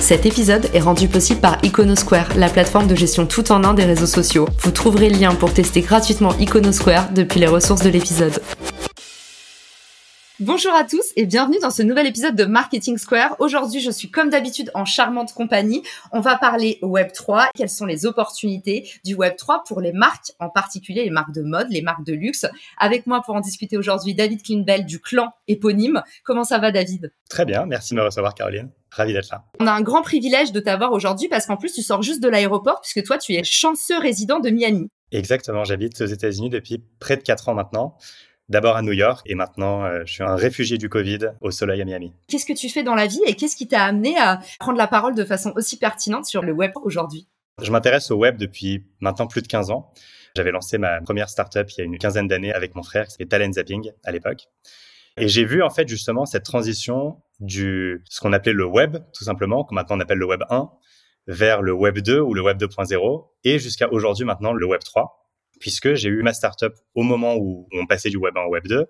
Cet épisode est rendu possible par Iconosquare, la plateforme de gestion tout en un des réseaux sociaux. Vous trouverez le lien pour tester gratuitement Iconosquare depuis les ressources de l'épisode. Bonjour à tous et bienvenue dans ce nouvel épisode de Marketing Square. Aujourd'hui, je suis comme d'habitude en charmante compagnie. On va parler Web3, quelles sont les opportunités du Web3 pour les marques, en particulier les marques de mode, les marques de luxe. Avec moi pour en discuter aujourd'hui, David Klinbell du clan éponyme. Comment ça va David? Très bien, merci de me recevoir Caroline. Ravi d'être là. On a un grand privilège de t'avoir aujourd'hui parce qu'en plus tu sors juste de l'aéroport puisque toi tu es chanceux résident de Miami. Exactement, j'habite aux États-Unis depuis près de 4 ans maintenant d'abord à New York et maintenant euh, je suis un réfugié du Covid au soleil à Miami. Qu'est-ce que tu fais dans la vie et qu'est-ce qui t'a amené à prendre la parole de façon aussi pertinente sur le web aujourd'hui? Je m'intéresse au web depuis maintenant plus de 15 ans. J'avais lancé ma première startup il y a une quinzaine d'années avec mon frère, c'était Talent Zapping à l'époque. Et j'ai vu en fait justement cette transition du ce qu'on appelait le web tout simplement, que maintenant on appelle le web 1 vers le web 2 ou le web 2.0 et jusqu'à aujourd'hui maintenant le web 3 puisque j'ai eu ma startup au moment où on passait du Web 1 au Web 2.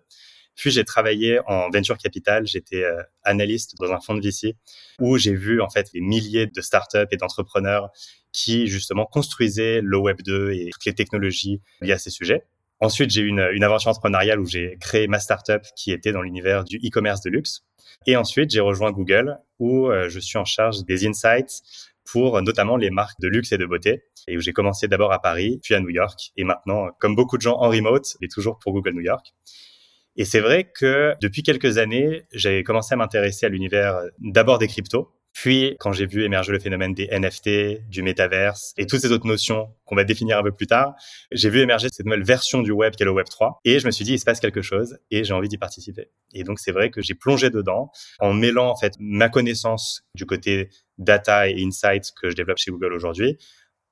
Puis j'ai travaillé en venture capital, j'étais euh, analyste dans un fonds de VC où j'ai vu en fait des milliers de startups et d'entrepreneurs qui justement construisaient le Web 2 et toutes les technologies liées à ces sujets. Ensuite, j'ai eu une, une aventure entrepreneuriale où j'ai créé ma startup qui était dans l'univers du e-commerce de luxe. Et ensuite, j'ai rejoint Google où euh, je suis en charge des insights pour notamment les marques de luxe et de beauté, et où j'ai commencé d'abord à Paris, puis à New York, et maintenant, comme beaucoup de gens en remote, et toujours pour Google New York. Et c'est vrai que depuis quelques années, j'ai commencé à m'intéresser à l'univers d'abord des cryptos, puis, quand j'ai vu émerger le phénomène des NFT, du métaverse et toutes ces autres notions qu'on va définir un peu plus tard, j'ai vu émerger cette nouvelle version du web qu'est le web 3 et je me suis dit il se passe quelque chose et j'ai envie d'y participer. Et donc c'est vrai que j'ai plongé dedans en mêlant en fait ma connaissance du côté data et insights que je développe chez Google aujourd'hui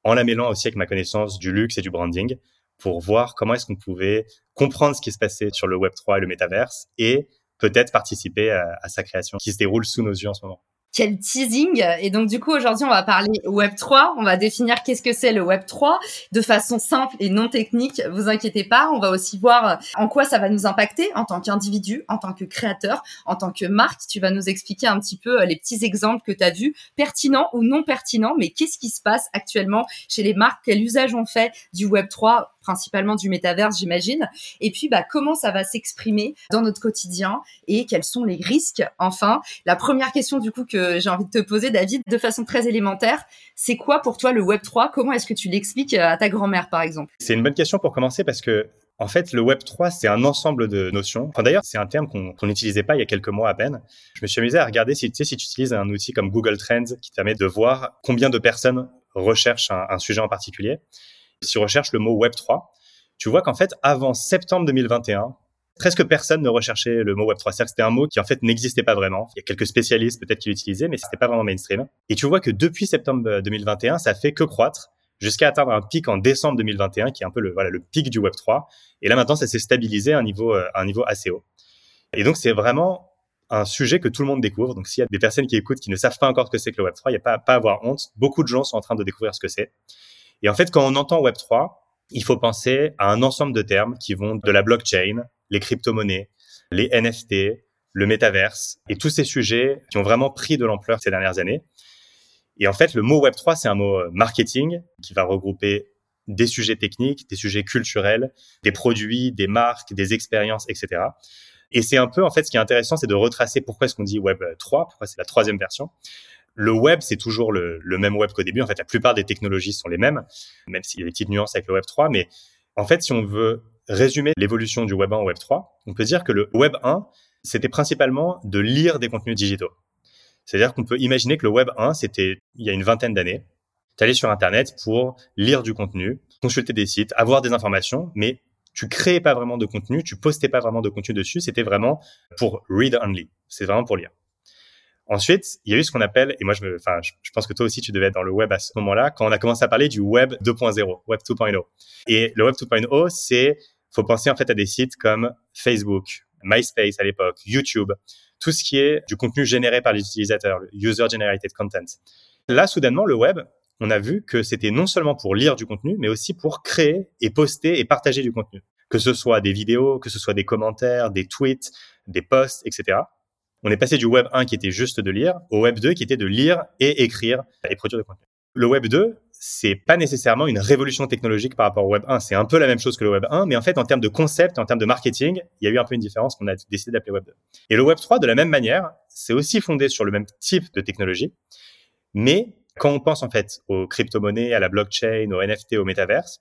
en la mêlant aussi avec ma connaissance du luxe et du branding pour voir comment est-ce qu'on pouvait comprendre ce qui se passait sur le web 3 et le métaverse et peut-être participer à, à sa création qui se déroule sous nos yeux en ce moment quel teasing Et donc du coup aujourd'hui on va parler Web 3, on va définir qu'est-ce que c'est le Web 3 de façon simple et non technique. Vous inquiétez pas, on va aussi voir en quoi ça va nous impacter en tant qu'individu, en tant que créateur, en tant que marque. Tu vas nous expliquer un petit peu euh, les petits exemples que tu as vus, pertinents ou non pertinents, mais qu'est-ce qui se passe actuellement chez les marques, quel usage on fait du Web 3 principalement du métaverse, j'imagine. Et puis, bah, comment ça va s'exprimer dans notre quotidien et quels sont les risques. Enfin, la première question du coup que j'ai envie de te poser, David, de façon très élémentaire, c'est quoi pour toi le Web 3 Comment est-ce que tu l'expliques à ta grand-mère, par exemple? C'est une bonne question pour commencer parce que en fait, le Web 3, c'est un ensemble de notions. Enfin, d'ailleurs, c'est un terme qu'on n'utilisait pas il y a quelques mois à peine. Je me suis amusé à regarder si, tu sais, si tu utilises un outil comme Google Trends qui permet de voir combien de personnes recherchent un sujet en particulier si tu recherches le mot Web3, tu vois qu'en fait, avant septembre 2021, presque personne ne recherchait le mot Web3. C'est-à-dire que c'était un mot qui en fait n'existait pas vraiment. Il y a quelques spécialistes peut-être qui l'utilisaient, mais c'était pas vraiment mainstream. Et tu vois que depuis septembre 2021, ça fait que croître jusqu'à atteindre un pic en décembre 2021, qui est un peu le, le pic du Web3. Et là, maintenant, ça s'est stabilisé à un niveau, euh, à un niveau assez haut. Et donc, c'est vraiment un sujet que tout le monde découvre. Donc, s'il y a des personnes qui écoutent qui ne savent pas encore ce que c'est que le Web3, il n'y a pas à avoir honte. Beaucoup de gens sont en train de découvrir ce que c'est. Et en fait, quand on entend Web3, il faut penser à un ensemble de termes qui vont de la blockchain, les crypto-monnaies, les NFT, le métaverse et tous ces sujets qui ont vraiment pris de l'ampleur ces dernières années. Et en fait, le mot Web3, c'est un mot euh, marketing qui va regrouper des sujets techniques, des sujets culturels, des produits, des marques, des expériences, etc. Et c'est un peu, en fait, ce qui est intéressant, c'est de retracer pourquoi est-ce qu'on dit Web 3, pourquoi c'est la troisième version. Le web, c'est toujours le, même web qu'au début. En fait, la plupart des technologies sont les mêmes, même s'il y a des petites nuances avec le web 3. Mais en fait, si on veut résumer l'évolution du web 1 au web 3, on peut dire que le web 1, c'était principalement de lire des contenus digitaux. C'est-à-dire qu'on peut imaginer que le web 1, c'était il y a une vingtaine d'années. Tu allais sur Internet pour lire du contenu, consulter des sites, avoir des informations, mais tu créais pas vraiment de contenu, tu postais pas vraiment de contenu dessus, c'était vraiment pour read only. C'est vraiment pour lire. Ensuite, il y a eu ce qu'on appelle, et moi, je, me, enfin, je, pense que toi aussi, tu devais être dans le web à ce moment-là, quand on a commencé à parler du web 2.0, web 2.0. Et le web 2.0, c'est faut penser en fait à des sites comme Facebook, MySpace à l'époque, YouTube, tout ce qui est du contenu généré par les utilisateurs, le user generated content. Là, soudainement, le web, on a vu que c'était non seulement pour lire du contenu, mais aussi pour créer et poster et partager du contenu. Que ce soit des vidéos, que ce soit des commentaires, des tweets, des posts, etc. On est passé du web 1 qui était juste de lire au web 2 qui était de lire et écrire et produire du contenu. Le web 2, c'est pas nécessairement une révolution technologique par rapport au web 1. C'est un peu la même chose que le web 1, mais en fait, en termes de concept, en termes de marketing, il y a eu un peu une différence qu'on a décidé d'appeler web 2. Et le web 3, de la même manière, c'est aussi fondé sur le même type de technologie, mais quand on pense en fait aux crypto-monnaies, à la blockchain, aux NFT, au métaverse,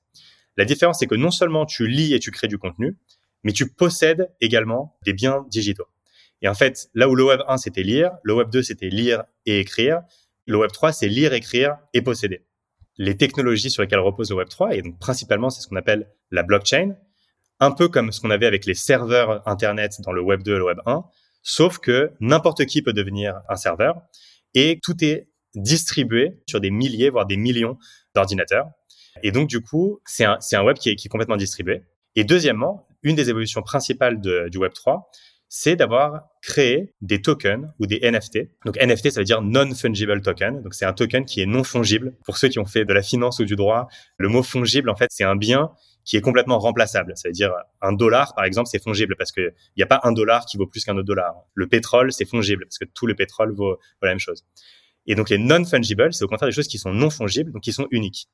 la différence c'est que non seulement tu lis et tu crées du contenu, mais tu possèdes également des biens digitaux. Et en fait, là où le Web 1 c'était lire, le Web 2 c'était lire et écrire, le Web 3 c'est lire, écrire et posséder. Les technologies sur lesquelles repose le Web 3, et donc principalement c'est ce qu'on appelle la blockchain, un peu comme ce qu'on avait avec les serveurs Internet dans le Web 2 et le Web 1, sauf que n'importe qui peut devenir un serveur et tout est distribué sur des milliers, voire des millions d'ordinateurs. Et donc, du coup, c'est un, un web qui est, complètement distribué. Et deuxièmement, une des évolutions principales du Web 3, c'est d'avoir créé des tokens ou des NFT. Donc NFT, ça veut dire non-fungible token. Donc c'est un token qui est non fongible. Pour ceux qui ont fait de la finance ou du droit, le mot fongible, en fait, c'est un bien qui est complètement remplaçable. Ça veut dire un dollar, par exemple, c'est fongible parce qu'il n'y a pas un dollar qui vaut plus qu'un autre dollar. Le pétrole, c'est fongible parce que tout le pétrole vaut, vaut la même chose. Et donc les non-fungible, c'est au contraire des choses qui sont non fongibles, donc qui sont uniques.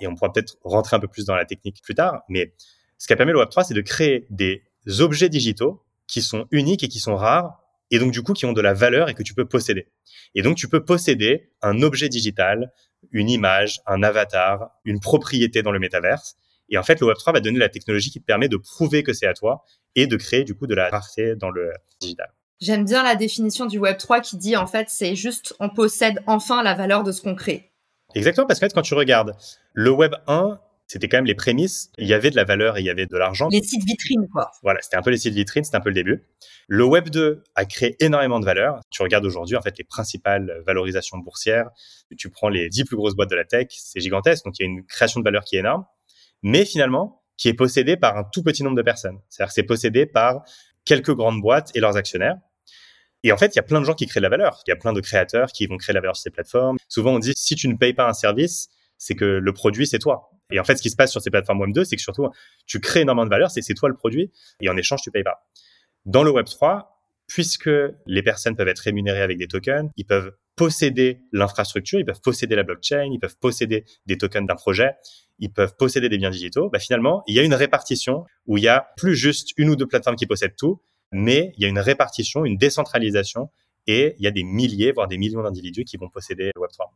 Et on pourra peut-être rentrer un peu plus dans la technique plus tard, mais ce qu'a permis le Web3, c'est de créer des objets digitaux qui sont uniques et qui sont rares, et donc du coup qui ont de la valeur et que tu peux posséder. Et donc tu peux posséder un objet digital, une image, un avatar, une propriété dans le métaverse. Et en fait, le Web3 va donner la technologie qui te permet de prouver que c'est à toi et de créer du coup de la rareté dans le digital. J'aime bien la définition du Web 3 qui dit en fait c'est juste on possède enfin la valeur de ce qu'on crée. Exactement, parce que quand tu regardes le Web 1, c'était quand même les prémices. Il y avait de la valeur et il y avait de l'argent. Les sites vitrines, quoi. Voilà, c'était un peu les sites vitrines, c'était un peu le début. Le Web 2 a créé énormément de valeur. Tu regardes aujourd'hui, en fait, les principales valorisations boursières. Tu prends les 10 plus grosses boîtes de la tech, c'est gigantesque. Donc, il y a une création de valeur qui est énorme. Mais finalement, qui est possédée par un tout petit nombre de personnes. C'est-à-dire que c'est possédé par quelques grandes boîtes et leurs actionnaires. Et en fait, il y a plein de gens qui créent de la valeur. Il y a plein de créateurs qui vont créer de la valeur sur ces plateformes. Souvent, on dit, si tu ne payes pas un service, c'est que le produit, c'est toi. Et en fait, ce qui se passe sur ces plateformes Web 2, c'est que surtout, tu crées énormément de valeur, c'est toi le produit, et en échange, tu payes pas. Dans le Web 3, puisque les personnes peuvent être rémunérées avec des tokens, ils peuvent posséder l'infrastructure, ils peuvent posséder la blockchain, ils peuvent posséder des tokens d'un projet, ils peuvent posséder des biens digitaux. Bah, finalement, il y a une répartition où il y a plus juste une ou deux plateformes qui possèdent tout, mais il y a une répartition, une décentralisation, et il y a des milliers, voire des millions d'individus qui vont posséder le Web3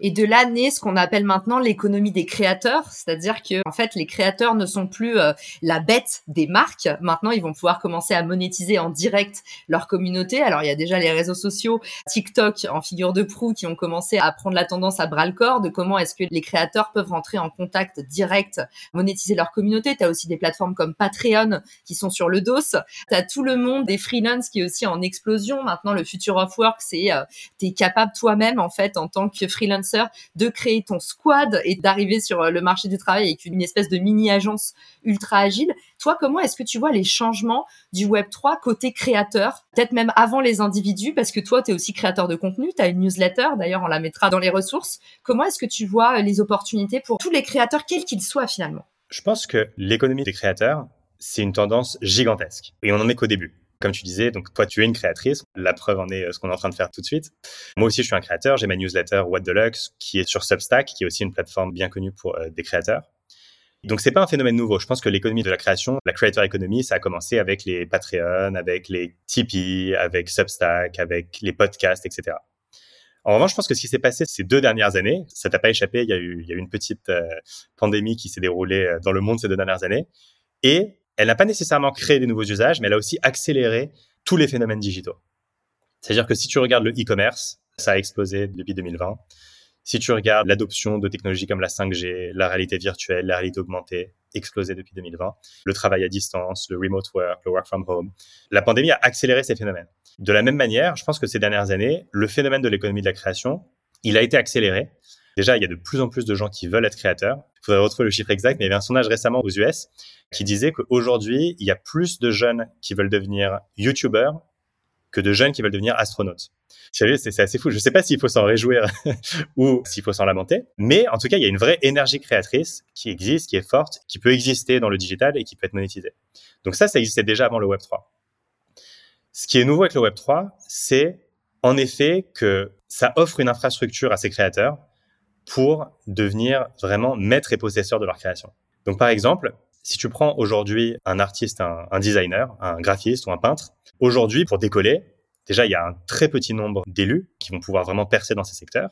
et de là naît ce qu'on appelle maintenant l'économie des créateurs, c'est-à-dire que en fait les créateurs ne sont plus euh, la bête des marques. Maintenant, ils vont pouvoir commencer à monétiser en direct leur communauté. Alors il y a déjà les réseaux sociaux, TikTok en figure de proue qui ont commencé à prendre la tendance à bras le corps de comment est-ce que les créateurs peuvent rentrer en contact direct, monétiser leur communauté. Tu as aussi des plateformes comme Patreon qui sont sur le dos. Tu as tout le monde des freelance qui est aussi en explosion. Maintenant, le future of work, c'est euh, tu capable toi-même en fait en tant que freelance de créer ton squad et d'arriver sur euh, le marché du travail avec une espèce de mini-agence ultra agile. Toi, comment est-ce que tu vois les changements du Web3 côté créateur, peut-être même avant les individus, parce que toi, tu es aussi créateur de contenu, tu as une newsletter, d'ailleurs, on la mettra dans les ressources. Comment est-ce que tu vois euh, les opportunités pour tous les créateurs, quels qu'ils soient finalement? Je pense que l'économie des créateurs, c'est une tendance gigantesque. Et on en est qu'au début. Comme tu disais, donc toi, tu es une créatrice. La preuve en est euh, ce qu'on est en train de faire tout de suite. Moi aussi, je suis un créateur. J'ai ma newsletter What Deluxe qui est sur Substack, qui est aussi une plateforme bien connue pour euh, des créateurs. Donc c'est pas un phénomène nouveau. Je pense que l'économie de la création, la creator economy, ça a commencé avec les Patreon, avec les Tipeee, avec Substack, avec les podcasts, etc. En revanche, je pense que ce qui s'est passé ces deux dernières années, ça t'a pas échappé, il y a eu, il y a eu une petite euh, pandémie qui s'est déroulée dans le monde ces deux dernières années. Et elle n'a pas nécessairement créé des nouveaux usages, mais elle a aussi accéléré tous les phénomènes digitaux. C'est-à-dire que si tu regardes le e-commerce, ça a explosé depuis 2020. Si tu regardes l'adoption de technologies comme la 5G, la réalité virtuelle, la réalité augmentée, explosé depuis 2020. Le travail à distance, le remote work, le work from home. La pandémie a accéléré ces phénomènes. De la même manière, je pense que ces dernières années, le phénomène de l'économie de la création, il a été accéléré Déjà, il y a de plus en plus de gens qui veulent être créateurs. Il faudrait retrouver le chiffre exact, mais il y avait un sondage récemment aux US qui disait qu'aujourd'hui, il y a plus de jeunes qui veulent devenir YouTubers que de jeunes qui veulent devenir astronautes. C'est assez fou. Je ne sais pas s'il faut s'en réjouir ou s'il faut s'en lamenter, mais en tout cas, il y a une vraie énergie créatrice qui existe, qui est forte, qui peut exister dans le digital et qui peut être monétisée. Donc ça, ça existait déjà avant le Web 3. Ce qui est nouveau avec le Web 3, c'est en effet que ça offre une infrastructure à ses créateurs pour devenir vraiment maître et possesseur de leur création. Donc par exemple, si tu prends aujourd'hui un artiste, un, designer, un graphiste ou un peintre, aujourd'hui pour décoller, déjà il y a un très petit nombre d'élus qui vont pouvoir vraiment percer dans ces secteurs.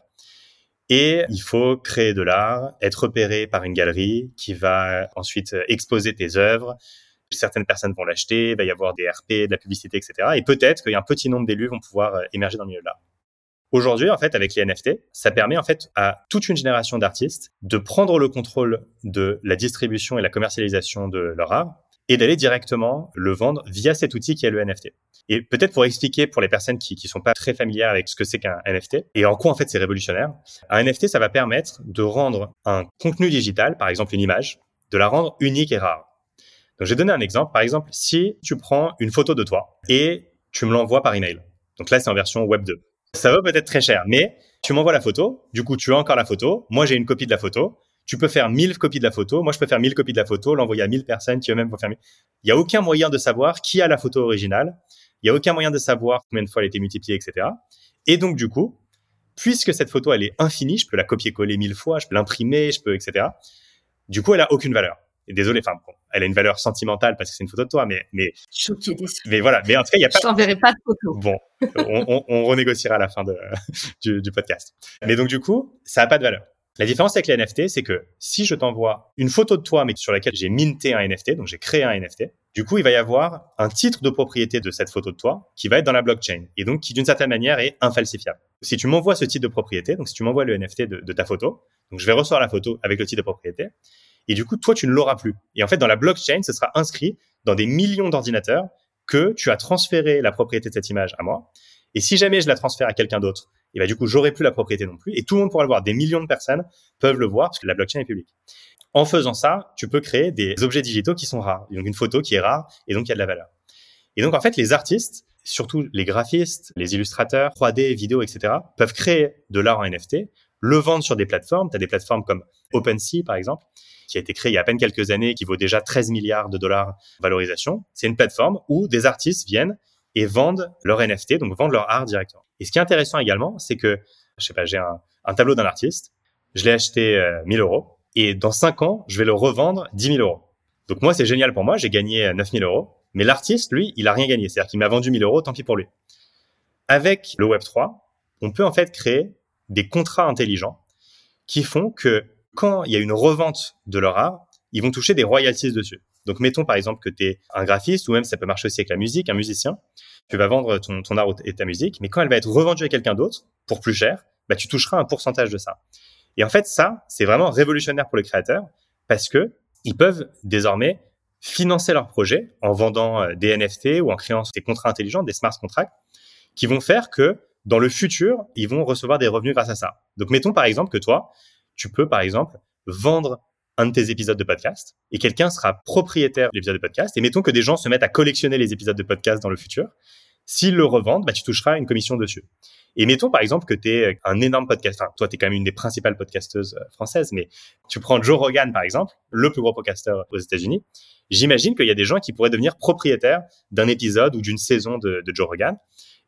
Et il faut créer de l'art, être repéré par une galerie qui va ensuite exposer tes œuvres, certaines personnes vont l'acheter, il va y avoir des RP, de la publicité, etc. Et peut-être qu'il y a un petit nombre d'élus vont pouvoir émerger dans le milieu de l'art. Aujourd'hui, en fait, avec les NFT, ça permet en fait à toute une génération d'artistes de prendre le contrôle de la distribution et la commercialisation de leur art et d'aller directement le vendre via cet outil qui est le NFT. Et peut-être pour expliquer pour les personnes qui ne sont pas très familières avec ce que c'est qu'un NFT et en quoi en fait c'est révolutionnaire, un NFT ça va permettre de rendre un contenu digital, par exemple une image, de la rendre unique et rare. Donc, j'ai donné un exemple. Par exemple, si tu prends une photo de toi et tu me l'envoies par email. Donc là, c'est en version Web 2. Ça vaut peut-être très cher, mais tu m'envoies la photo. Du coup, tu as encore la photo. Moi, j'ai une copie de la photo. Tu peux faire 1000 copies de la photo. Moi, je peux faire 1000 copies de la photo, l'envoyer à 1000 personnes qui eux-mêmes vont faire Il n'y a aucun moyen de savoir qui a la photo originale. Il n'y a aucun moyen de savoir combien de fois elle a été multipliée, etc. Et donc, du coup, puisque cette photo, elle est infinie, je peux la copier-coller mille fois, je peux l'imprimer, je peux, etc. Du coup, elle a aucune valeur désolé, enfin, elle a une valeur sentimentale parce que c'est une photo de toi, mais, mais, Choqué, mais voilà, mais en tout cas, il y a pas. Je t'enverrai pas de photo. Bon, on, on, on, renégociera à la fin de, du, du, podcast. Mais donc, du coup, ça a pas de valeur. La différence avec les NFT, c'est que si je t'envoie une photo de toi, mais sur laquelle j'ai minté un NFT, donc j'ai créé un NFT, du coup, il va y avoir un titre de propriété de cette photo de toi qui va être dans la blockchain et donc qui, d'une certaine manière, est infalsifiable. Si tu m'envoies ce titre de propriété, donc si tu m'envoies le NFT de, de ta photo, donc je vais recevoir la photo avec le titre de propriété, et du coup, toi, tu ne l'auras plus. Et en fait, dans la blockchain, ce sera inscrit dans des millions d'ordinateurs que tu as transféré la propriété de cette image à moi. Et si jamais je la transfère à quelqu'un d'autre, et ben du coup, j'aurai plus la propriété non plus. Et tout le monde pourra le voir. Des millions de personnes peuvent le voir parce que la blockchain est publique. En faisant ça, tu peux créer des objets digitaux qui sont rares. Donc une photo qui est rare et donc il y a de la valeur. Et donc en fait, les artistes, surtout les graphistes, les illustrateurs, 3D, vidéo, etc., peuvent créer de l'art en NFT, le vendre sur des plateformes. Tu as des plateformes comme OpenSea, par exemple, qui a été créé il y a à peine quelques années, qui vaut déjà 13 milliards de dollars valorisation. C'est une plateforme où des artistes viennent et vendent leur NFT, donc vendent leur art directement. Et ce qui est intéressant également, c'est que, je sais pas, j'ai un, tableau d'un artiste, je l'ai acheté euh, 1000 euros, et dans 5 ans, je vais le revendre 10 000 euros. Donc moi, c'est génial pour moi, j'ai gagné 9 000 euros, mais l'artiste, lui, il a rien gagné. C'est-à-dire qu'il m'a vendu 1000 euros, tant pis pour lui. Avec le Web3, on peut en fait créer des contrats intelligents qui font que quand il y a une revente de leur art, ils vont toucher des royalties dessus. Donc, mettons par exemple que tu es un graphiste, ou même ça peut marcher aussi avec la musique, un musicien. Tu vas vendre ton, art et ta musique, mais quand elle va être revendue à quelqu'un d'autre pour plus cher, bah, tu toucheras un pourcentage de ça. Et en fait, ça, c'est vraiment révolutionnaire pour les créateurs parce que ils peuvent désormais financer leur projet en vendant euh, des NFT ou en créant des contrats intelligents, des smart contracts, qui vont faire que dans le futur, ils vont recevoir des revenus grâce à ça. Donc, mettons par exemple que toi, tu peux, par exemple, vendre un de tes épisodes de podcast et quelqu'un sera propriétaire de l'épisode de podcast. Et mettons que des gens se mettent à collectionner les épisodes de podcast dans le futur. S'ils le revendent, bah, tu toucheras une commission dessus. Et mettons par exemple que tu es un énorme podcast. Enfin, toi, tu es quand même une des principales podcasteuses euh, françaises, mais tu prends Joe Rogan par exemple, le plus gros podcasteur aux États-Unis. J'imagine qu'il y a des gens qui pourraient devenir propriétaires d'un épisode ou d'une saison de, de Joe Rogan.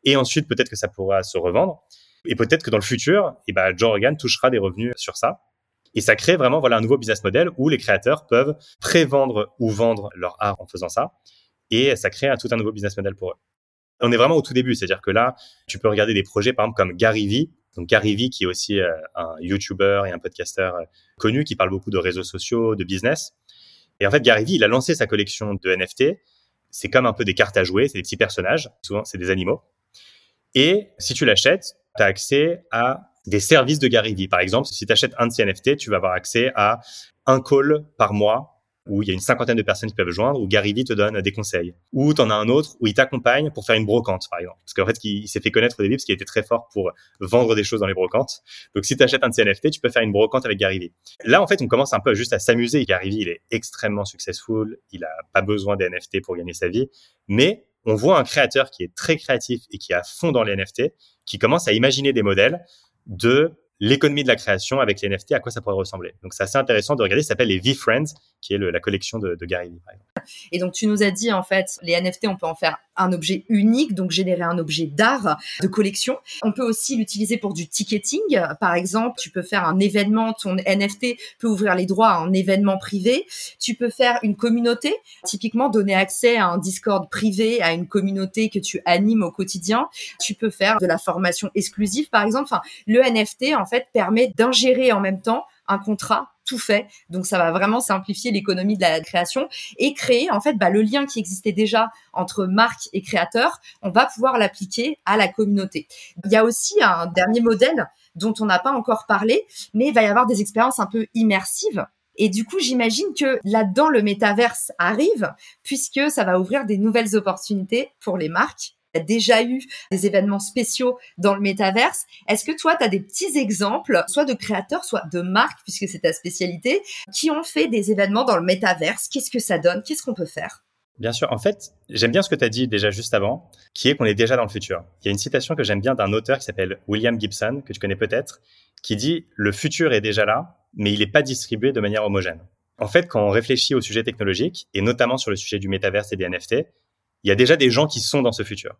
Et ensuite, peut-être que ça pourra se revendre. Et peut-être que dans le futur, eh ben, Joe Rogan touchera des revenus sur ça. Et ça crée vraiment voilà un nouveau business model où les créateurs peuvent pré-vendre ou vendre leur art en faisant ça. Et ça crée un, tout un nouveau business model pour eux. On est vraiment au tout début, c'est-à-dire que là, tu peux regarder des projets, par exemple, comme Gary Vee. Donc Gary Vee, qui est aussi euh, un YouTuber et un podcasteur euh, connu, qui parle beaucoup de réseaux sociaux, de business. Et en fait, Gary Vee, il a lancé sa collection de NFT. C'est comme un peu des cartes à jouer, c'est des petits personnages. Souvent, c'est des animaux. Et si tu l'achètes, tu as accès à des services de Gary Vee. Par exemple, si tu achètes un de ces NFT, tu vas avoir accès à un call par mois où il y a une cinquantaine de personnes qui peuvent joindre, où Gary Vee te donne des conseils. Ou tu en as un autre où il t'accompagne pour faire une brocante, par exemple. Parce qu'en fait, il, s'est fait connaître au début parce qu'il était très fort pour vendre des choses dans les brocantes. Donc, si tu achètes un de ces NFT, tu peux faire une brocante avec Gary Vee. Là, en fait, on commence un peu juste à s'amuser. Gary Vee, il est extrêmement successful. Il a pas besoin des NFT pour gagner sa vie. Mais on voit un créateur qui est très créatif et qui est à fond dans les NFT, qui commence à imaginer des modèles de l'économie de la création avec les NFT, à quoi ça pourrait ressembler. Donc c'est assez intéressant de regarder, ça s'appelle les V-Friends, qui est la collection de, de Gary Vee. Et donc tu nous as dit en fait, les NFT, on peut en faire un objet unique, donc générer un objet d'art, de collection. On peut aussi l'utiliser pour du ticketing. Par exemple, tu peux faire un événement, ton NFT peut ouvrir les droits à un événement privé. Tu peux faire une communauté, typiquement donner accès à un Discord privé, à une communauté que tu animes au quotidien. Tu peux faire de la formation exclusive, par exemple. Enfin, le NFT, en fait, permet d'ingérer en même temps un contrat tout fait. Donc ça va vraiment simplifier l'économie de la création et créer en fait bah, le lien qui existait déjà entre marque et créateur. On va pouvoir l'appliquer à la communauté. Il y a aussi un dernier modèle dont on n'a pas encore parlé, mais il va y avoir des expériences un peu immersives. Et du coup, j'imagine que là-dedans, le métaverse arrive puisque ça va ouvrir des nouvelles opportunités pour les marques a déjà eu des événements spéciaux dans le métaverse. Est-ce que toi, tu as des petits exemples, soit de créateurs, soit de marques, puisque c'est ta spécialité, qui ont fait des événements dans le métaverse? Qu'est-ce que ça donne? Qu'est-ce qu'on peut faire? Bien sûr. En fait, j'aime bien ce que tu as dit déjà juste avant, qui est qu'on est déjà dans le futur. Il y a une citation que j'aime bien d'un auteur qui s'appelle William Gibson, que tu connais peut-être, qui dit Le futur est déjà là, mais il n'est pas distribué de manière homogène. En fait, quand on réfléchit au sujet technologique, et notamment sur le sujet du métaverse et des NFT, il y a déjà des gens qui sont dans ce futur.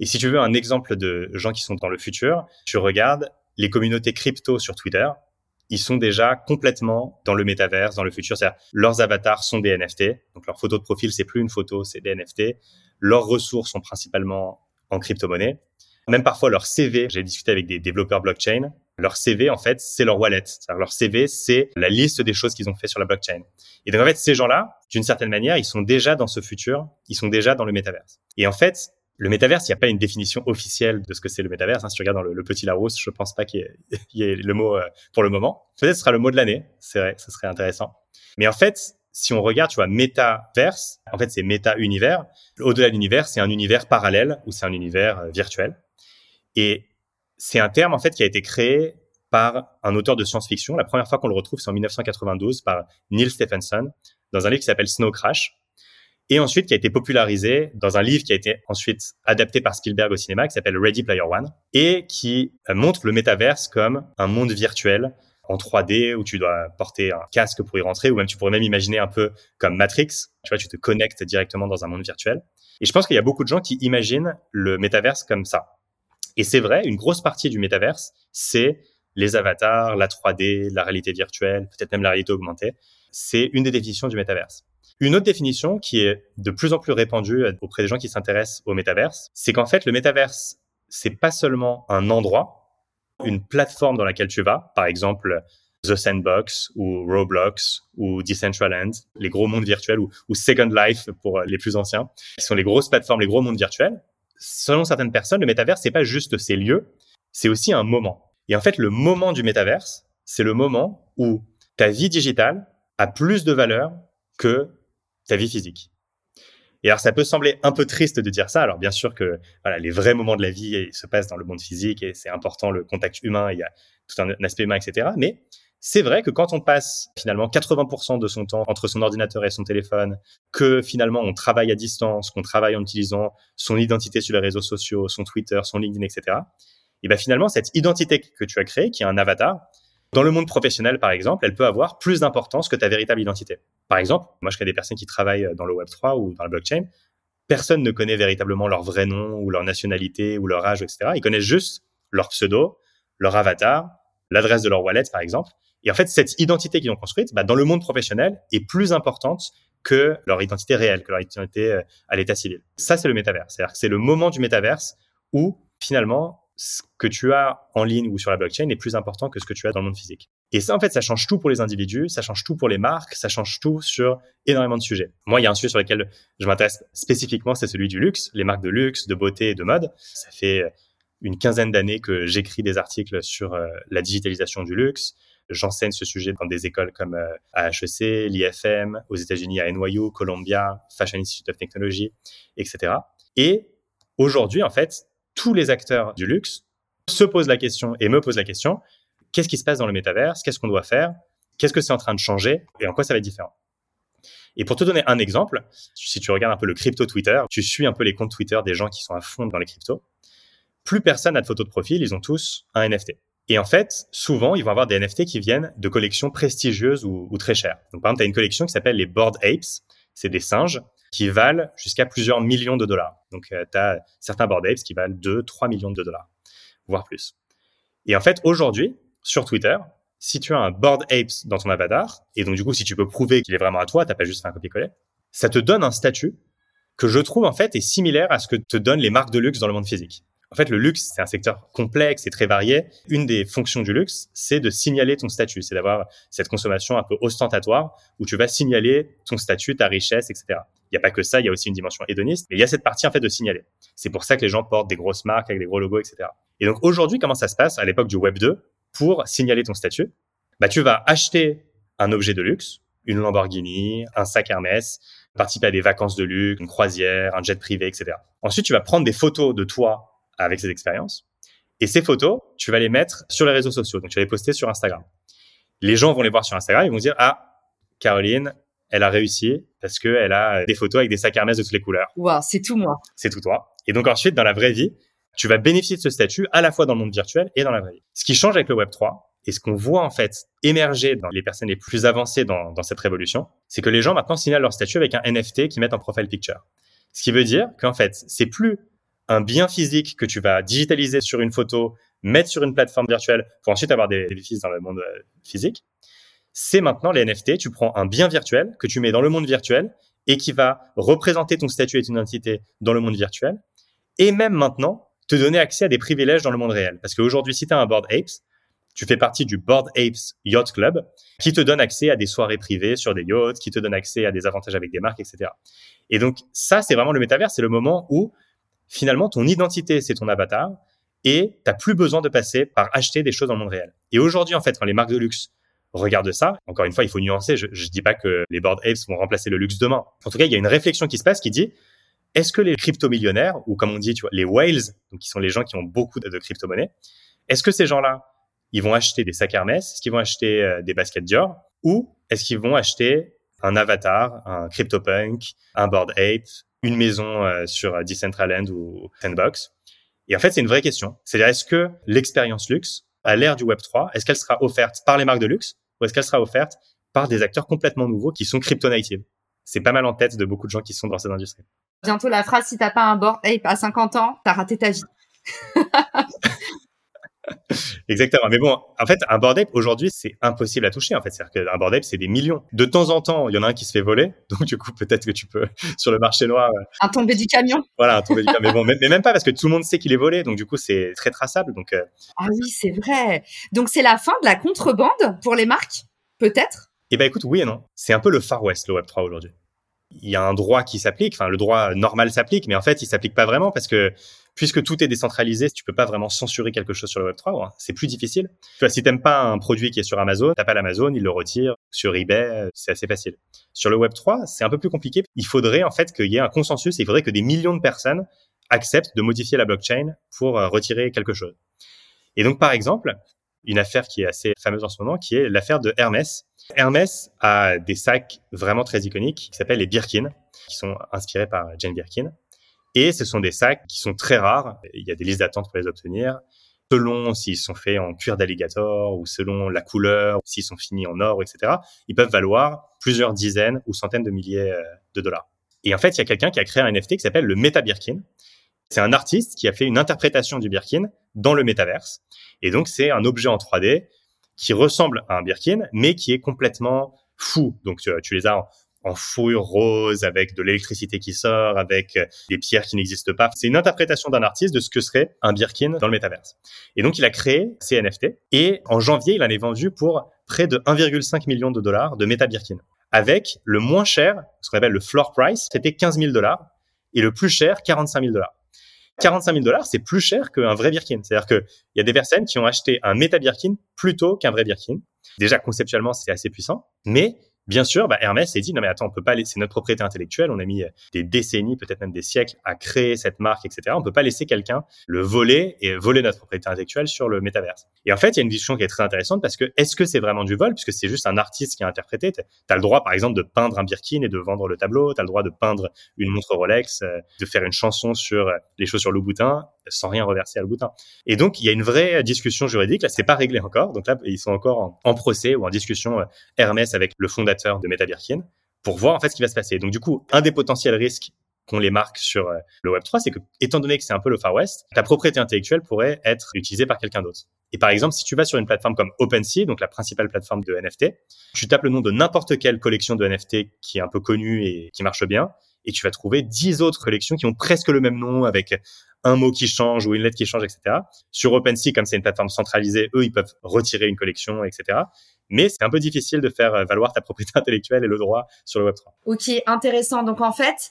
Et si tu veux un exemple de gens qui sont dans le futur, tu regardes les communautés crypto sur Twitter, ils sont déjà complètement dans le métaverse, dans le futur. C'est-à-dire, leurs avatars sont des NFT. Donc, leur photo de profil, c'est plus une photo, c'est des NFT. Leurs ressources sont principalement en crypto-monnaie. Même parfois, leur CV, j'ai discuté avec des développeurs blockchain. Leur CV, en fait, c'est leur wallet. Leur CV, c'est la liste des choses qu'ils ont fait sur la blockchain. Et donc, en fait, ces gens-là, d'une certaine manière, ils sont déjà dans ce futur. Ils sont déjà dans le métaverse. Et en fait, le métaverse, il n'y a pas une définition officielle de ce que c'est le métaverse. Hein. Si tu regardes dans le, petit Larousse, je pense pas qu'il y, ait le mot euh, pour le moment. Peut-être ce sera le mot de l'année. C'est vrai, ce serait intéressant. Mais en fait, si on regarde, tu vois, métaverse, en fait, c'est méta-univers. Au-delà de l'univers, c'est un univers parallèle ou c'est un univers euh, virtuel. Et c'est un terme, en fait, qui a été créé par un auteur de science-fiction. La première fois qu'on le retrouve, c'est en 1992 par Neil Stephenson dans un livre qui s'appelle Snow Crash et ensuite qui a été popularisé dans un livre qui a été ensuite adapté par Spielberg au cinéma, qui s'appelle Ready Player One, et qui euh, montre le métaverse comme un monde virtuel en 3D où tu dois porter un casque pour y rentrer, ou même tu pourrais même imaginer un peu comme Matrix, tu vois, tu te connectes directement dans un monde virtuel. Et je pense qu'il y a beaucoup de gens qui imaginent le métaverse comme ça. Et c'est vrai, une grosse partie du métaverse, c'est les avatars, la 3D, la réalité virtuelle, peut-être même la réalité augmentée. C'est une des définitions du métaverse. Une autre définition qui est de plus en plus répandue auprès des gens qui s'intéressent au métaverse, c'est qu'en fait, le métaverse, c'est pas seulement un endroit, une plateforme dans laquelle tu vas, par exemple The Sandbox ou Roblox ou Decentraland, les gros mondes virtuels ou, Second Life pour les plus anciens, qui sont les grosses plateformes, les gros mondes virtuels. Selon certaines personnes, le métaverse, c'est pas juste ces lieux, c'est aussi un moment. Et en fait, le moment du métaverse, c'est le moment où ta vie digitale a plus de valeur que ta vie physique. Et alors, ça peut sembler un peu triste de dire ça. Alors, bien sûr que voilà, les vrais moments de la vie se passent dans le monde physique et c'est important le contact humain. Il y a tout un aspect humain, etc. Mais c'est vrai que quand on passe finalement 80% de son temps entre son ordinateur et son téléphone, que finalement on travaille à distance, qu'on travaille en utilisant son identité sur les réseaux sociaux, son Twitter, son LinkedIn, etc. Et ben finalement cette identité que tu as créée, qui est un avatar, dans le monde professionnel, par exemple, elle peut avoir plus d'importance que ta véritable identité. Par exemple, moi, je connais des personnes qui travaillent dans le Web3 ou dans la blockchain. Personne ne connaît véritablement leur vrai nom ou leur nationalité ou leur âge, etc. Ils connaissent juste leur pseudo, leur avatar, l'adresse de leur wallet, par exemple. Et en fait, cette identité qu'ils ont construite, bah, dans le monde professionnel, est plus importante que leur identité réelle, que leur identité euh, à l'état civil. Ça, c'est le métaverse. C'est-à-dire que c'est le moment du métaverse où, finalement, ce que tu as en ligne ou sur la blockchain est plus important que ce que tu as dans le monde physique. Et ça, en fait, ça change tout pour les individus, ça change tout pour les marques, ça change tout sur énormément de sujets. Moi, il y a un sujet sur lequel je m'intéresse spécifiquement, c'est celui du luxe, les marques de luxe, de beauté et de mode. Ça fait une quinzaine d'années que j'écris des articles sur euh, la digitalisation du luxe, J'enseigne ce sujet dans des écoles comme euh, à HEC, l'IFM, aux États-Unis à NYU, Columbia, Fashion Institute of Technology, etc. Et aujourd'hui, en fait, tous les acteurs du luxe se posent la question et me posent la question qu'est-ce qui se passe dans le métaverse? Qu'est-ce qu'on doit faire? Qu'est-ce que c'est en train de changer? Et en quoi ça va être différent? Et pour te donner un exemple, si tu regardes un peu le crypto Twitter, tu suis un peu les comptes Twitter des gens qui sont à fond dans les cryptos, plus personne n'a de photo de profil, ils ont tous un NFT. Et en fait, souvent, ils vont avoir des NFT qui viennent de collections prestigieuses ou, très chères. Donc, par exemple, tu as une collection qui s'appelle les Bored Apes. C'est des singes qui valent jusqu'à plusieurs millions de dollars. Donc, euh, tu as certains Bored Apes qui valent 2, 3 millions de dollars, voire plus. Et en fait, aujourd'hui, sur Twitter, si tu as un Bored Apes dans ton avatar, et donc du coup, si tu peux prouver qu'il est vraiment à toi, t'as pas juste fait un copier-coller, ça te donne un statut que je trouve en fait est similaire à ce que te donnent les marques de luxe dans le monde physique. En fait, le luxe, c'est un secteur complexe et très varié. Une des fonctions du luxe, c'est de signaler ton statut, c'est d'avoir cette consommation un peu ostentatoire où tu vas signaler ton statut, ta richesse, etc. Il n'y a pas que ça, il y a aussi une dimension hédoniste, mais il y a cette partie en fait de signaler. C'est pour ça que les gens portent des grosses marques avec des gros logos, etc. Et donc aujourd'hui, comment ça se passe à l'époque du Web 2 pour signaler ton statut? Bah, tu vas acheter un objet de luxe, une Lamborghini, un sac Hermès, participer à des vacances de luxe, une croisière, un jet privé, etc. Ensuite, tu vas prendre des photos de toi avec ces expériences. Et ces photos, tu vas les mettre sur les réseaux sociaux. Donc, tu vas les poster sur Instagram. Les gens vont les voir sur Instagram. Ils vont dire, ah, Caroline, elle a réussi parce qu'elle a des photos avec des sacs Hermès de toutes les couleurs. Waouh, c'est tout moi. C'est tout toi. Et donc, ensuite, dans la vraie vie, tu vas bénéficier de ce statut à la fois dans le monde virtuel et dans la vraie vie. Ce qui change avec le Web 3, et ce qu'on voit en fait émerger dans les personnes les plus avancées dans, dans cette révolution, c'est que les gens maintenant signalent leur statut avec un NFT qu'ils mettent en profile picture. Ce qui veut dire qu'en fait, c'est plus un bien physique que tu vas digitaliser sur une photo, mettre sur une plateforme virtuelle pour ensuite avoir des bénéfices dans le monde euh, physique. C'est maintenant les NFT. Tu prends un bien virtuel que tu mets dans le monde virtuel et qui va représenter ton statut et ton identité dans le monde virtuel. Et même maintenant, te donner accès à des privilèges dans le monde réel. Parce qu'aujourd'hui, si tu as un Board Apes, tu fais partie du Board Apes Yacht Club, qui te donne accès à des soirées privées sur des yachts, qui te donne accès à des avantages avec des marques, etc. Et donc, ça, c'est vraiment le métavers. C'est le moment où finalement, ton identité, c'est ton avatar et tu plus besoin de passer par acheter des choses dans le monde réel. Et aujourd'hui, en fait, quand les marques de luxe regardent ça, encore une fois, il faut nuancer, je ne dis pas que les board apes vont remplacer le luxe demain. En tout cas, il y a une réflexion qui se passe qui dit, est-ce que les crypto-millionnaires, ou comme on dit, tu vois, les whales, donc qui sont les gens qui ont beaucoup de, crypto-monnaies, est-ce que ces gens-là, ils vont acheter des sacs Hermès, est-ce qu'ils vont acheter euh, des baskets Dior, ou est-ce qu'ils vont acheter un avatar, un CryptoPunk, un Board Ape, une maison euh, sur Decentraland ou Sandbox. Et en fait, c'est une vraie question. C'est-à-dire, est-ce que l'expérience luxe, à l'ère du Web 3, est-ce qu'elle sera offerte par les marques de luxe ou est-ce qu'elle sera offerte par des acteurs complètement nouveaux qui sont crypto-native C'est pas mal en tête de beaucoup de gens qui sont dans cette industrie. Bientôt la phrase, si t'as pas un board ape à 50 ans, t'as raté ta vie. Exactement. Mais bon, en fait, un board aujourd'hui, c'est impossible à toucher. En fait, c'est-à-dire qu'un board c'est des millions. De temps en temps, il y en a un qui se fait voler. Donc, du coup, peut-être que tu peux, sur le marché noir. Euh, un tombé du camion. Voilà, un tombé du camion. Mais bon, mais, même pas parce que tout le monde sait qu'il est volé. Donc, du coup, c'est très traçable. Donc, euh, Ah oui, c'est vrai. Donc, c'est la fin de la contrebande pour les marques, peut-être? Eh ben, écoute, oui et non. C'est un peu le Far West, le Web3 aujourd'hui il y a un droit qui s'applique, enfin le droit normal s'applique, mais en fait il s'applique pas vraiment parce que puisque tout est décentralisé, tu peux pas vraiment censurer quelque chose sur le Web3. Hein. C'est plus difficile. Tu vois, si t'aimes pas un produit qui est sur Amazon, t'as pas l'Amazon, il le retire. Sur eBay, c'est assez facile. Sur le Web3, c'est un peu plus compliqué. Il faudrait en fait qu'il y ait un consensus. il faudrait que des millions de personnes acceptent de modifier la blockchain pour euh, retirer quelque chose. Et donc, par exemple, une affaire qui est assez fameuse en ce moment, qui est l'affaire de Hermès. Hermès a des sacs vraiment très iconiques qui s'appellent les Birkin, qui sont inspirés par Jane Birkin. Et ce sont des sacs qui sont très rares. Il y a des listes d'attente pour les obtenir. Selon s'ils sont faits en cuir d'alligator ou selon la couleur, s'ils sont finis en or, etc., ils peuvent valoir plusieurs dizaines ou centaines de milliers euh, de dollars. Et en fait, il y a quelqu'un qui a créé un NFT qui s'appelle le Meta Birkin. C'est un artiste qui a fait une interprétation du Birkin dans le métaverse. Et donc, c'est un objet en 3D qui ressemble à un Birkin, mais qui est complètement fou. Donc, tu, tu les as en fourrure rose, avec de l'électricité qui sort, avec euh, des pierres qui n'existent pas. C'est une interprétation d'un artiste de ce que serait un Birkin dans le métaverse. Et donc, il a créé ces NFT. Et en janvier, il en est vendu pour près de 1,5 million de dollars de Meta Birkin. Avec le moins cher, ce qu'on appelle le floor price, c'était 15 000 dollars. Et le plus cher, 45 000 dollars. 45 000 dollars, c'est plus cher qu'un vrai Birkin. C'est-à-dire qu'il y a des personnes qui ont acheté un Meta Birkin plutôt qu'un vrai Birkin. Déjà, conceptuellement, c'est assez puissant, mais Bien sûr, bah, Hermès s'est dit non mais attends, on peut pas laisser notre propriété intellectuelle. On a mis des décennies, peut-être même des siècles, à créer cette marque, etc. On peut pas laisser quelqu'un le voler et voler notre propriété intellectuelle sur le métaverse. Et en fait, il y a une discussion qui est très intéressante parce que est-ce que c'est vraiment du vol? Puisque c'est juste un artiste qui a interprété. Tu as le droit, par exemple, de peindre un Birkin et de vendre le tableau. Tu as le droit de peindre une montre Rolex, euh, de faire une chanson sur les chaussures Louboutin sans rien reverser à Louboutin. Et donc, il y a une vraie discussion juridique. Là, c'est pas réglé encore. Donc là, ils sont encore en, procès ou en discussion euh, Hermès avec le fondateur de Meta Birkin pour voir en fait ce qui va se passer. Donc du coup, un des potentiels risques qu'ont les marques sur euh, le Web 3, c'est que étant donné que c'est un peu le Far West, ta propriété intellectuelle pourrait être utilisée par quelqu'un d'autre. Et par exemple, si tu vas sur une plateforme comme OpenSea, donc la principale plateforme de NFT, tu tapes le nom de n'importe quelle collection de NFT qui est un peu connue et qui marche bien, et tu vas trouver 10 autres collections qui ont presque le même nom avec un mot qui change ou une lettre qui change, etc. Sur OpenSea, comme c'est une plateforme centralisée, eux, ils peuvent retirer une collection, etc mais c'est un peu difficile de faire euh, valoir ta propriété intellectuelle et le droit sur le Web3. Ok, intéressant. Donc en fait,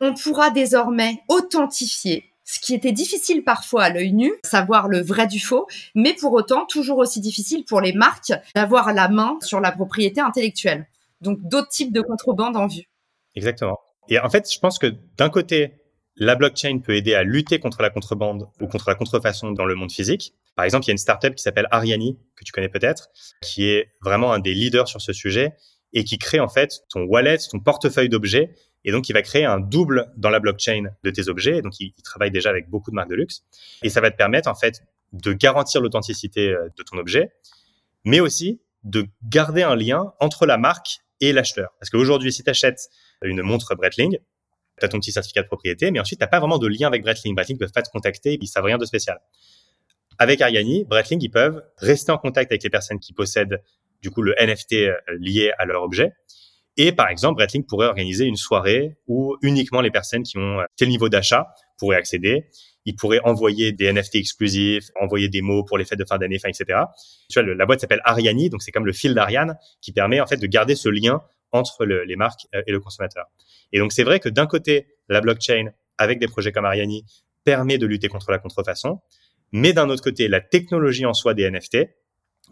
on pourra désormais authentifier ce qui était difficile parfois à l'œil nu, savoir le vrai du faux, mais pour autant toujours aussi difficile pour les marques d'avoir la main sur la propriété intellectuelle. Donc d'autres types de contrebande en vue. Exactement. Et en fait, je pense que d'un côté, la blockchain peut aider à lutter contre la contrebande ou contre la contrefaçon dans le monde physique. Par exemple, il y a une startup qui s'appelle Ariani, que tu connais peut-être, qui est vraiment un des leaders sur ce sujet et qui crée en fait ton wallet, ton portefeuille d'objets et donc, il va créer un double dans la blockchain de tes objets. Donc, il, travaille déjà avec beaucoup de marques de luxe. Et ça va te permettre, en fait, de garantir l'authenticité euh, de ton objet, mais aussi de garder un lien entre la marque et l'acheteur. Parce qu'aujourd'hui, si tu achètes une montre Breitling, tu as ton petit certificat de propriété, mais ensuite, tu n'as pas vraiment de lien avec Breitling. Breitling ne peuvent pas te contacter, ils savent rien de spécial. Avec Ariani, Breitling, ils peuvent rester en contact avec les personnes qui possèdent du coup le NFT euh, lié à leur objet. Et par exemple, Breitling pourrait organiser une soirée où uniquement les personnes qui ont euh, tel niveau d'achat pourraient accéder. Ils pourraient envoyer des NFT exclusifs, envoyer des mots pour les fêtes de fin d'année, etc. Tu vois, la boîte s'appelle Ariani, donc c'est comme le fil d'Ariane qui permet en fait de garder ce lien entre les marques euh, et le consommateur. Et donc, c'est vrai que d'un côté, la blockchain, avec des projets comme Ariani, permet de lutter contre la contrefaçon. Mais d'un autre côté, la technologie en soi des NFT,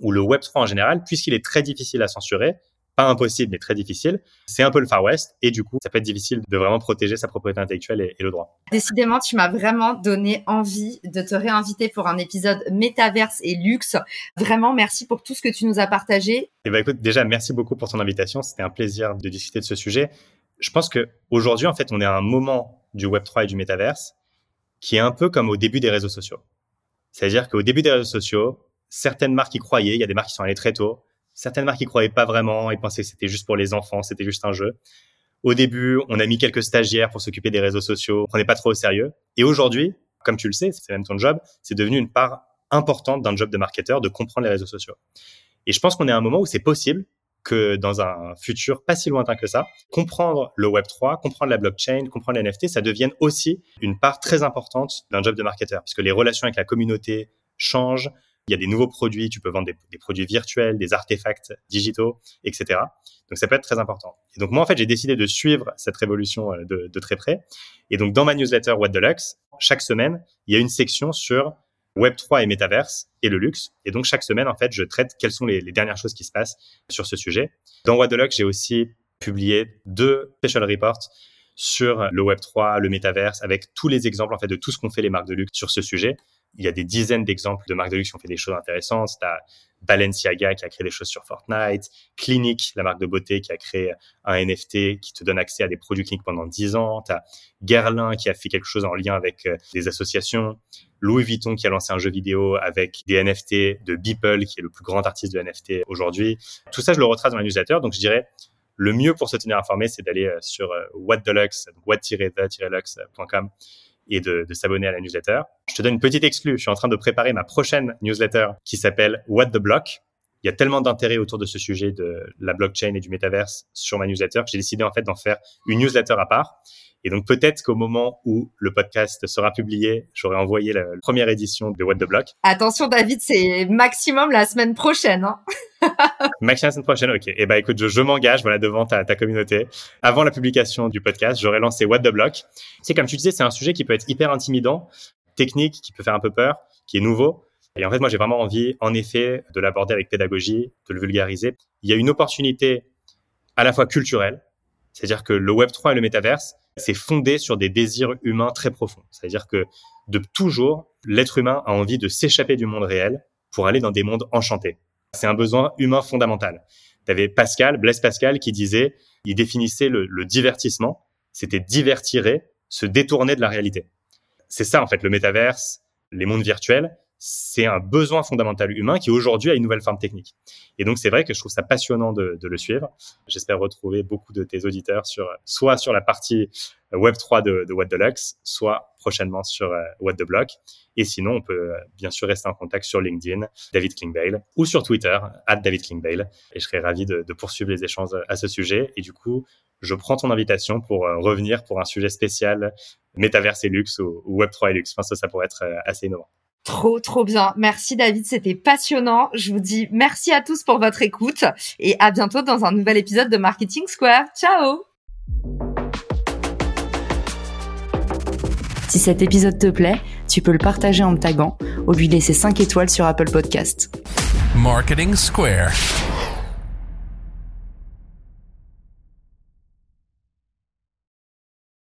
ou le Web3 en général, puisqu'il est très difficile à censurer, pas impossible, mais très difficile. C'est un peu le Far West et du coup, ça peut être difficile de vraiment protéger sa propriété intellectuelle et, le droit. Décidément, tu m'as vraiment donné envie de te réinviter pour un épisode métaverse et luxe. Vraiment, merci pour tout ce que tu nous as partagé. Et eh ben, écoute, déjà, merci beaucoup pour ton invitation. C'était un plaisir de discuter de ce sujet. Je pense que aujourd'hui, en fait, on est à un moment du Web3 et du métaverse qui est un peu comme au début des réseaux sociaux. C'est-à-dire qu'au début des réseaux sociaux, certaines marques y croyaient. Il y a des marques qui sont allées très tôt Certaines marques y croyaient pas vraiment, ils pensaient que c'était juste pour les enfants, c'était juste un jeu. Au début, on a mis quelques stagiaires pour s'occuper des réseaux sociaux, on prenait pas trop au sérieux. Et aujourd'hui, comme tu le sais, c'est même ton job, c'est devenu une part importante d'un job de marketeur de comprendre les réseaux sociaux. Et je pense qu'on est à un moment où c'est possible que dans un futur pas si lointain que ça, comprendre le Web 3, comprendre la blockchain, comprendre les NFT, ça devienne aussi une part très importante d'un job de marketeur, parce que les relations avec la communauté changent, il y a des nouveaux produits, tu peux vendre des, produits virtuels, des artefacts digitaux, etc. Donc ça peut être très important. Et donc moi, en fait, j'ai décidé de suivre cette révolution euh, de, très près. Et donc dans ma newsletter What the Lux, chaque semaine, il y a une section sur Web3 et Metaverse et le luxe. Et donc chaque semaine, en fait, je traite quelles sont les, dernières choses qui se passent sur ce sujet. Dans What the Lux, j'ai aussi publié deux special reports sur le Web3, le Metaverse, avec tous les exemples en fait de tout ce qu'ont fait les marques de luxe sur ce sujet il y a des dizaines d'exemples de marques de luxe qui ont fait des choses intéressantes. Tu as Balenciaga qui a créé des choses sur Fortnite, Clinique, la marque de beauté qui a créé un NFT qui te donne accès à des produits cliniques pendant 10 ans. Tu as Guerlain qui a fait quelque chose en lien avec euh, des associations. Louis Vuitton qui a lancé un jeu vidéo avec des NFT de Beeple qui est le plus grand artiste de NFT aujourd'hui. Tout ça, je le retrace dans ma newsletter. Donc, je dirais, le mieux pour se tenir informé, c'est d'aller euh, sur euh, what deluxe, what-the-luxe.com et de, de s'abonner à la newsletter. Je te donne une petite exclue. Je suis en train de préparer ma prochaine newsletter qui s'appelle What the Block. Il y a tellement d'intérêt autour de ce sujet de la blockchain et du métaverse sur ma newsletter que j'ai décidé en fait d'en faire une newsletter à part. Et donc peut-être qu'au moment où le podcast sera publié, j'aurai envoyé la, première édition de What the Block. Attention David, c'est maximum la semaine prochaine. Hein maximum la semaine prochaine, ok. Et eh ben écoute, je, m'engage voilà devant ta, ta, communauté. Avant la publication du podcast, j'aurai lancé What the Block. C'est comme tu disais, c'est un sujet qui peut être hyper intimidant, technique, qui peut faire un peu peur, qui est nouveau. Et en fait, moi, j'ai vraiment envie, en effet, de l'aborder avec pédagogie, de le vulgariser. Il y a une opportunité à la fois culturelle, c'est-à-dire que le Web 3 et le métaverse, c'est fondé sur des désirs humains très profonds. C'est-à-dire que de toujours, l'être humain a envie de s'échapper du monde réel pour aller dans des mondes enchantés. C'est un besoin humain fondamental. Tu Pascal, Blaise Pascal, qui disait, il définissait le, le divertissement, c'était divertirer, se détourner de la réalité. C'est ça, en fait, le métaverse, les mondes virtuels, c'est un besoin fondamental humain qui aujourd'hui a une nouvelle forme technique. Et donc c'est vrai que je trouve ça passionnant de, de le suivre. J'espère retrouver beaucoup de tes auditeurs sur soit sur la partie Web 3 de, de What Deluxe, soit prochainement sur euh, What the Block. Et sinon, on peut euh, bien sûr rester en contact sur LinkedIn, David Klingbeil, ou sur Twitter, at David Klingbeil. Et je serai ravi de, de poursuivre les échanges à ce sujet. Et du coup, je prends ton invitation pour euh, revenir pour un sujet spécial Métaverse et luxe ou, Web 3 et luxe. Pense que ça pourrait être assez innovant. Trop, trop bien. Merci David, c'était passionnant. Je vous dis merci à tous pour votre écoute et à bientôt dans un nouvel épisode de Marketing Square. Ciao Si cet épisode te plaît, tu peux le partager en me taguant ou lui laisser 5 étoiles sur Apple Podcast. Marketing Square.